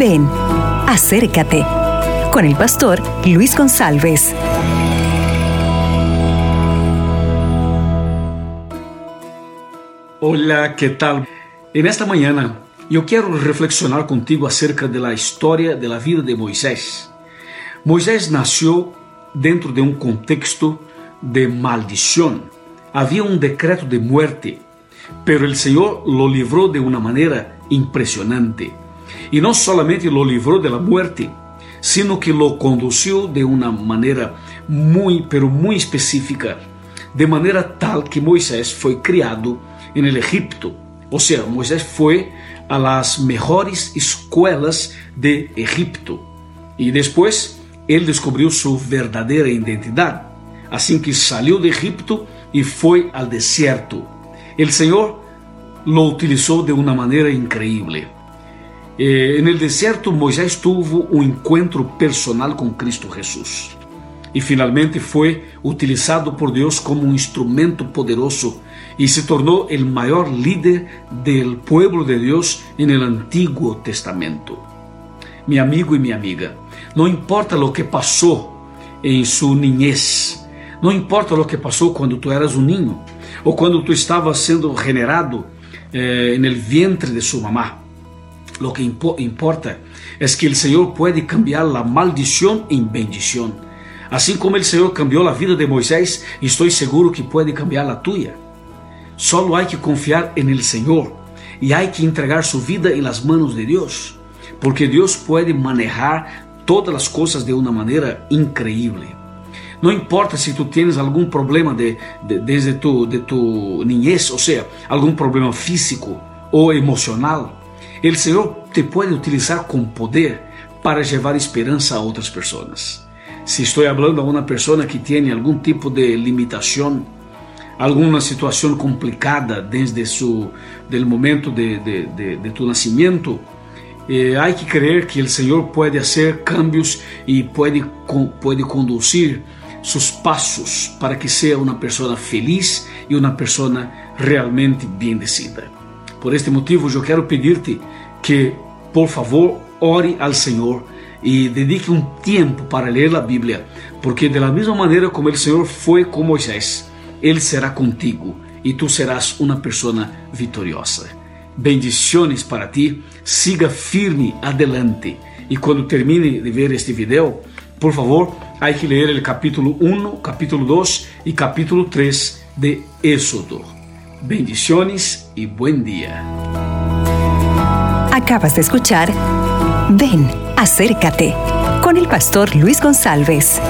Ven, acércate con el pastor Luis González. Hola, ¿qué tal? En esta mañana yo quiero reflexionar contigo acerca de la historia de la vida de Moisés. Moisés nació dentro de un contexto de maldición. Había un decreto de muerte, pero el Señor lo libró de una manera impresionante. Y no solamente lo libró de la muerte, sino que lo condució de una manera muy, pero muy específica, de manera tal que Moisés fue criado en el Egipto. O sea, Moisés fue a las mejores escuelas de Egipto. Y después él descubrió su verdadera identidad. Así que salió de Egipto y fue al desierto. El Señor lo utilizó de una manera increíble. Eh, en el desierto Moisés tuvo un encuentro personal con Cristo Jesús y finalmente fue utilizado por Dios como un instrumento poderoso y se tornó el mayor líder del pueblo de Dios en el Antiguo Testamento. Mi amigo y mi amiga, no importa lo que pasó en su niñez, no importa lo que pasó cuando tú eras un niño o cuando tú estabas siendo generado eh, en el vientre de su mamá. Lo que impo importa es que el Señor puede cambiar la maldición en bendición. Así como el Señor cambió la vida de Moisés, estoy seguro que puede cambiar la tuya. Solo hay que confiar en el Señor y hay que entregar su vida en las manos de Dios, porque Dios puede manejar todas las cosas de una manera increíble. No importa si tú tienes algún problema de, de, desde tu, tu niñez, o sea, algún problema físico o emocional, O Senhor te pode utilizar com poder para levar esperança a outras pessoas. Se estou falando a uma pessoa que tem algum tipo de limitação, alguma situação complicada desde o del momento de, de, de, de tu nascimento, eh, há que crer que o Senhor pode fazer cambios e pode pode conduzir seus passos para que seja uma pessoa feliz e uma pessoa realmente bendecida. Por este motivo, eu quero pedir-te que, por favor, ore ao Senhor e dedique um tempo para ler a Bíblia, porque de la mesma maneira como o Senhor foi com Moisés, Ele será contigo e tu serás uma pessoa vitoriosa. Bendiciones para ti, siga firme adelante. E quando termine de ver este video, por favor, há que ler o capítulo 1, capítulo 2 e capítulo 3 de Éxodo. Bendiciones y buen día. Acabas de escuchar Ven, acércate con el pastor Luis González.